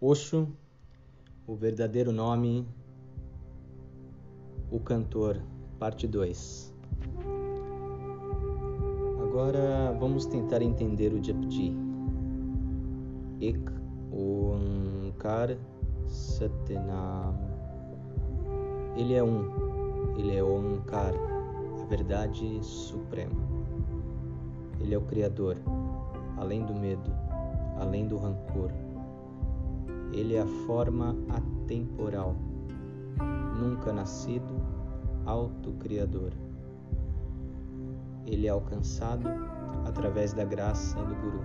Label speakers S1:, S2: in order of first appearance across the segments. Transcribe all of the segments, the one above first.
S1: Osho, o verdadeiro nome, o cantor, parte 2. Agora vamos tentar entender o Japji. Ek Onkar Satnam. Ele é um, ele é Onkar, a verdade suprema. Ele é o Criador, além do medo, além do rancor ele é a forma atemporal, nunca nascido, autocriador. Ele é alcançado através da graça do Guru.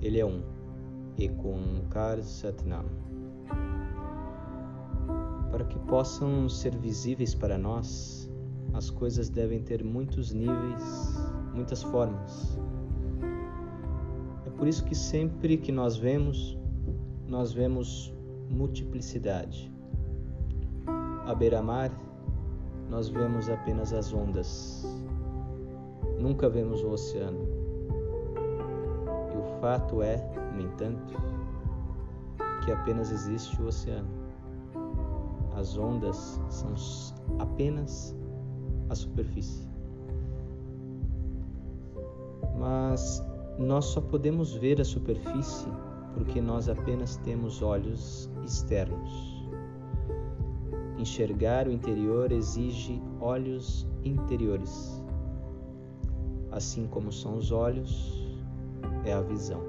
S1: Ele é um Ekunkar Satnam. Para que possam ser visíveis para nós, as coisas devem ter muitos níveis, muitas formas por isso que sempre que nós vemos, nós vemos multiplicidade. À beira-mar, nós vemos apenas as ondas, nunca vemos o oceano. E o fato é, no entanto, que apenas existe o oceano. As ondas são apenas a superfície. Mas nós só podemos ver a superfície porque nós apenas temos olhos externos. Enxergar o interior exige olhos interiores. Assim como são os olhos, é a visão.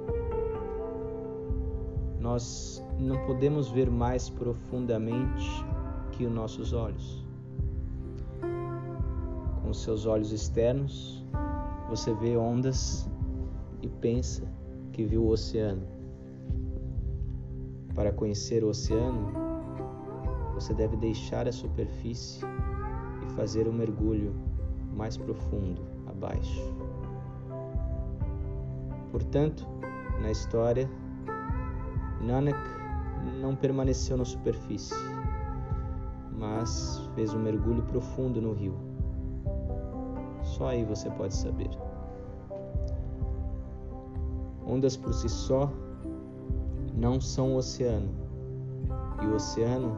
S1: Nós não podemos ver mais profundamente que os nossos olhos. Com seus olhos externos, você vê ondas pensa que viu o oceano. Para conhecer o oceano, você deve deixar a superfície e fazer um mergulho mais profundo abaixo. Portanto, na história, Nanak não permaneceu na superfície, mas fez um mergulho profundo no rio. Só aí você pode saber. Ondas por si só não são o oceano, e o oceano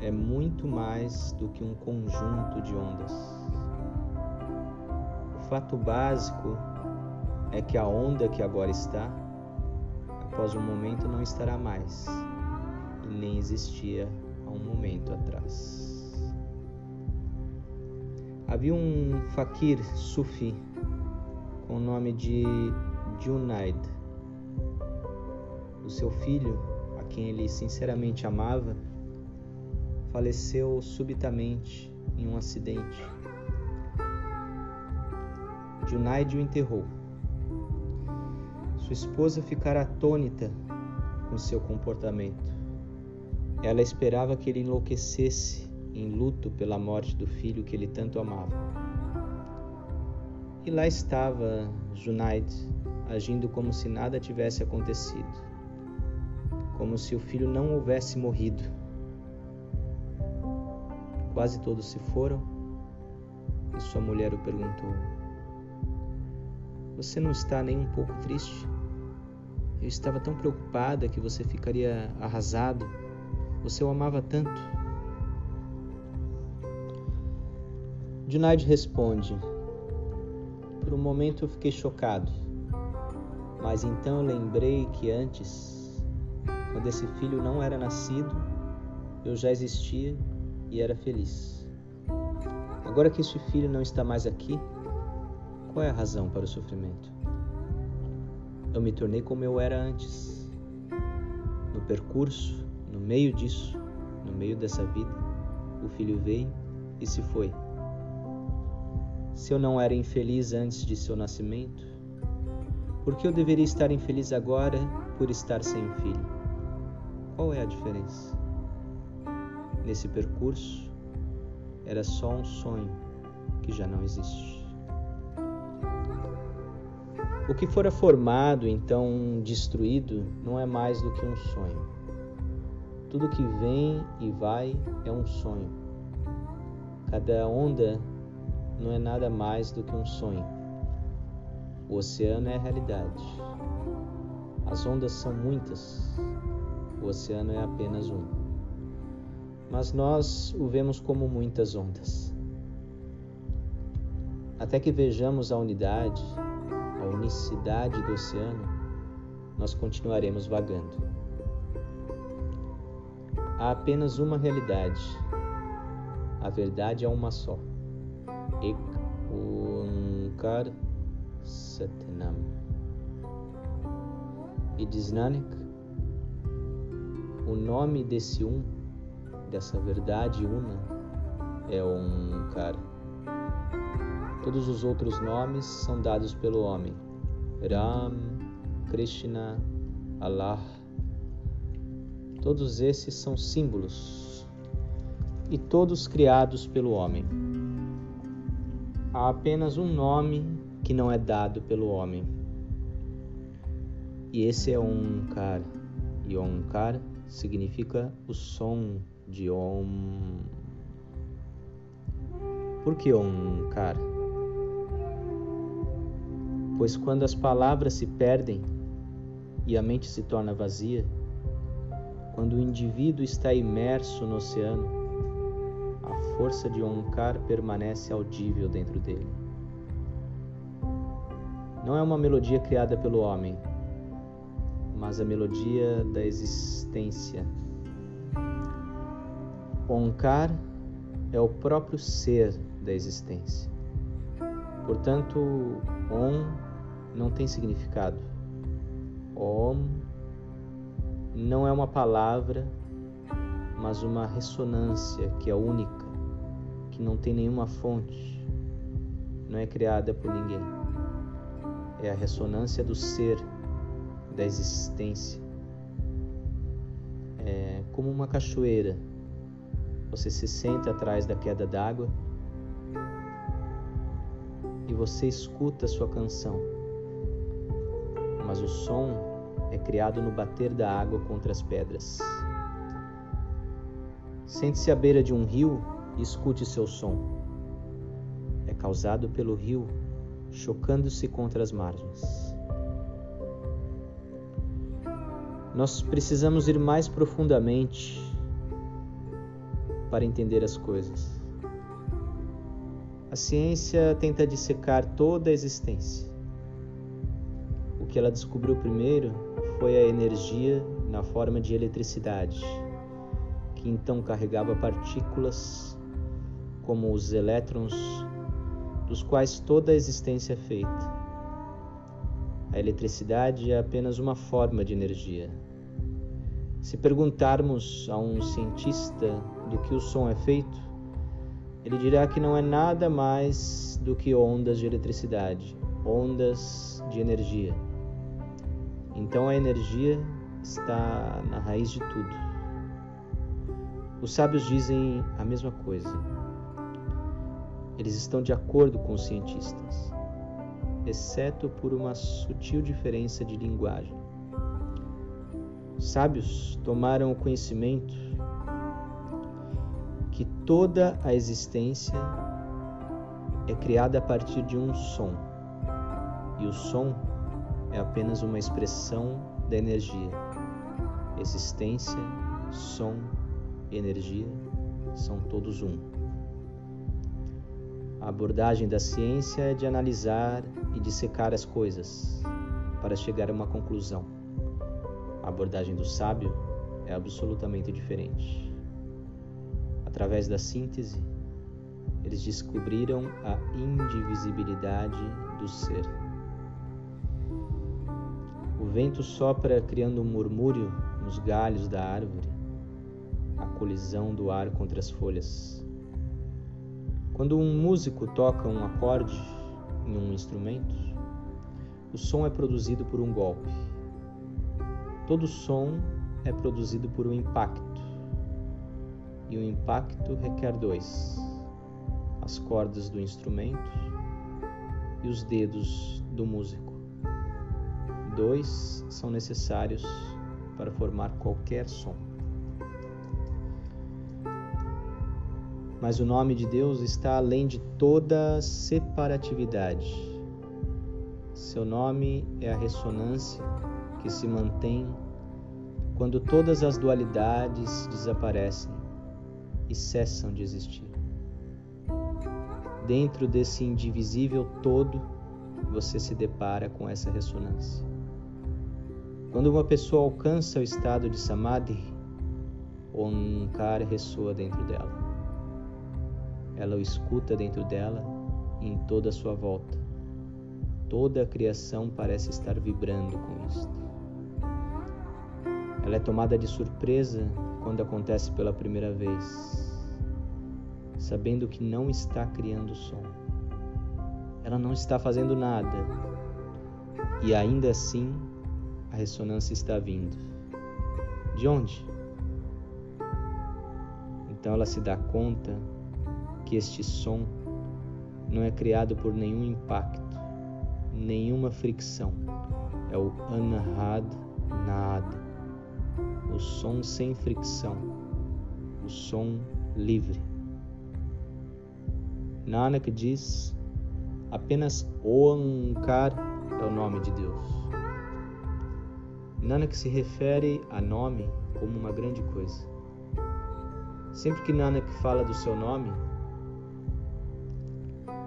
S1: é muito mais do que um conjunto de ondas. O fato básico é que a onda que agora está, após um momento não estará mais, e nem existia há um momento atrás. Havia um fakir sufi com o nome de Junaid o seu filho, a quem ele sinceramente amava, faleceu subitamente em um acidente. Junaid o enterrou. Sua esposa ficara atônita com seu comportamento. Ela esperava que ele enlouquecesse em luto pela morte do filho que ele tanto amava. E lá estava Junaid, agindo como se nada tivesse acontecido como se o filho não houvesse morrido. Quase todos se foram e sua mulher o perguntou: Você não está nem um pouco triste? Eu estava tão preocupada que você ficaria arrasado. Você o amava tanto. Junaid responde: Por um momento eu fiquei chocado, mas então lembrei que antes quando esse filho não era nascido, eu já existia e era feliz. Agora que este filho não está mais aqui, qual é a razão para o sofrimento? Eu me tornei como eu era antes. No percurso, no meio disso, no meio dessa vida, o filho veio e se foi. Se eu não era infeliz antes de seu nascimento, por que eu deveria estar infeliz agora por estar sem um filho? Qual é a diferença? Nesse percurso, era só um sonho que já não existe. O que fora formado, então destruído, não é mais do que um sonho. Tudo que vem e vai é um sonho. Cada onda não é nada mais do que um sonho. O oceano é a realidade. As ondas são muitas, o oceano é apenas um. Mas nós o vemos como muitas ondas. Até que vejamos a unidade, a unicidade do oceano, nós continuaremos vagando. Há apenas uma realidade. A verdade é uma só. Ek Onkar Satnam. E diz Nanak, o nome desse um, dessa verdade una, é Onkar. Todos os outros nomes são dados pelo homem. Ram, Krishna, Allah. Todos esses são símbolos e todos criados pelo homem. Há apenas um nome que não é dado pelo homem. E esse é Omkar. E Omkar significa o som de Om. Por que Omkar? Pois quando as palavras se perdem e a mente se torna vazia, quando o indivíduo está imerso no oceano, a força de Onkar permanece audível dentro dele. Não é uma melodia criada pelo homem, mas a melodia da existência. Onkar é o próprio ser da existência. Portanto, Om não tem significado. Om não é uma palavra, mas uma ressonância que é única, que não tem nenhuma fonte, não é criada por ninguém. É a ressonância do ser, da existência. É como uma cachoeira. Você se senta atrás da queda d'água e você escuta a sua canção. Mas o som é criado no bater da água contra as pedras. Sente-se à beira de um rio e escute seu som. É causado pelo rio chocando-se contra as margens. Nós precisamos ir mais profundamente para entender as coisas. A ciência tenta dissecar toda a existência. O que ela descobriu primeiro foi a energia na forma de eletricidade, que então carregava partículas como os elétrons, dos quais toda a existência é feita. A eletricidade é apenas uma forma de energia. Se perguntarmos a um cientista do que o som é feito, ele dirá que não é nada mais do que ondas de eletricidade, ondas de energia. Então a energia está na raiz de tudo. Os sábios dizem a mesma coisa. Eles estão de acordo com os cientistas, exceto por uma sutil diferença de linguagem. Os sábios tomaram o conhecimento que toda a existência é criada a partir de um som. E o som é apenas uma expressão da energia. Existência, som energia são todos um. A abordagem da ciência é de analisar e dissecar as coisas para chegar a uma conclusão. A abordagem do sábio é absolutamente diferente. Através da síntese, eles descobriram a indivisibilidade do ser. O vento sopra criando um murmúrio nos galhos da árvore, a colisão do ar contra as folhas. Quando um músico toca um acorde em um instrumento, o som é produzido por um golpe. Todo som é produzido por um impacto e o impacto requer dois: as cordas do instrumento e os dedos do músico. Dois são necessários para formar qualquer som. Mas o nome de Deus está além de toda separatividade. Seu nome é a ressonância que se mantém quando todas as dualidades desaparecem e cessam de existir. Dentro desse indivisível todo, você se depara com essa ressonância. Quando uma pessoa alcança o estado de samadhi, o Ankar ressoa dentro dela. Ela o escuta dentro dela e em toda a sua volta. Toda a criação parece estar vibrando com isto. Ela é tomada de surpresa quando acontece pela primeira vez, sabendo que não está criando som. Ela não está fazendo nada e ainda assim a ressonância está vindo. De onde? Então ela se dá conta que este som não é criado por nenhum impacto, nenhuma fricção. É o anahad nada, o som sem fricção, o som livre. Nanak diz: apenas Oankar é o nome de Deus. Nanak se refere a nome como uma grande coisa. Sempre que Nanak fala do seu nome,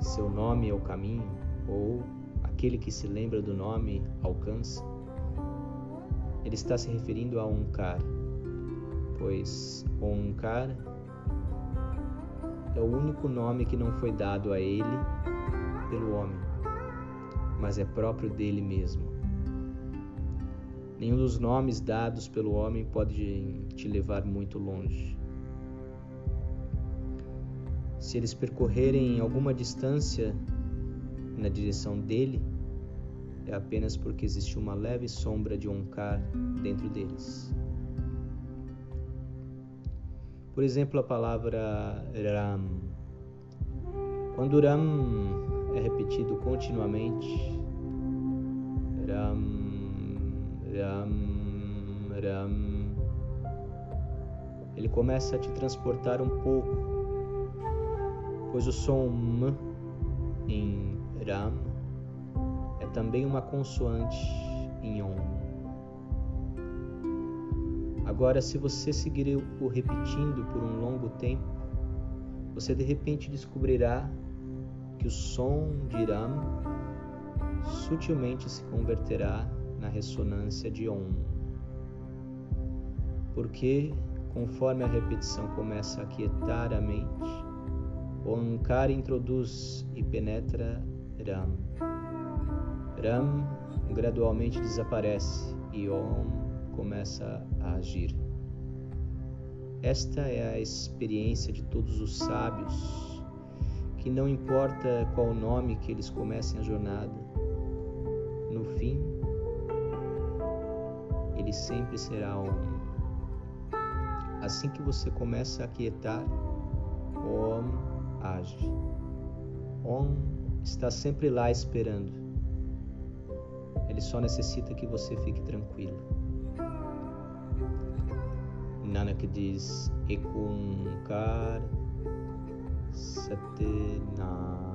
S1: seu nome é o caminho, ou aquele que se lembra do nome alcança, ele está se referindo a Onkar, pois Onkar é o único nome que não foi dado a ele pelo homem, mas é próprio dele mesmo. Nenhum dos nomes dados pelo homem pode te levar muito longe. Se eles percorrerem alguma distância na direção dele, é apenas porque existe uma leve sombra de Onkar dentro deles. Por exemplo, a palavra Ram. Quando Ram é repetido continuamente, Ram, Ram, Ram, ele começa a te transportar um pouco pois o som M em Ram é também uma consoante em Om. Agora, se você seguir o repetindo por um longo tempo, você de repente descobrirá que o som de Ram sutilmente se converterá na ressonância de Om. Porque, conforme a repetição começa a aquietar a mente, o Ankara introduz e penetra Ram. Ram gradualmente desaparece e Om começa a agir. Esta é a experiência de todos os sábios, que não importa qual nome que eles comecem a jornada, no fim, ele sempre será Om. Assim que você começa a aquietar, Om age. Está sempre lá esperando. Ele só necessita que você fique tranquilo. Nanak diz Ekunkar Satena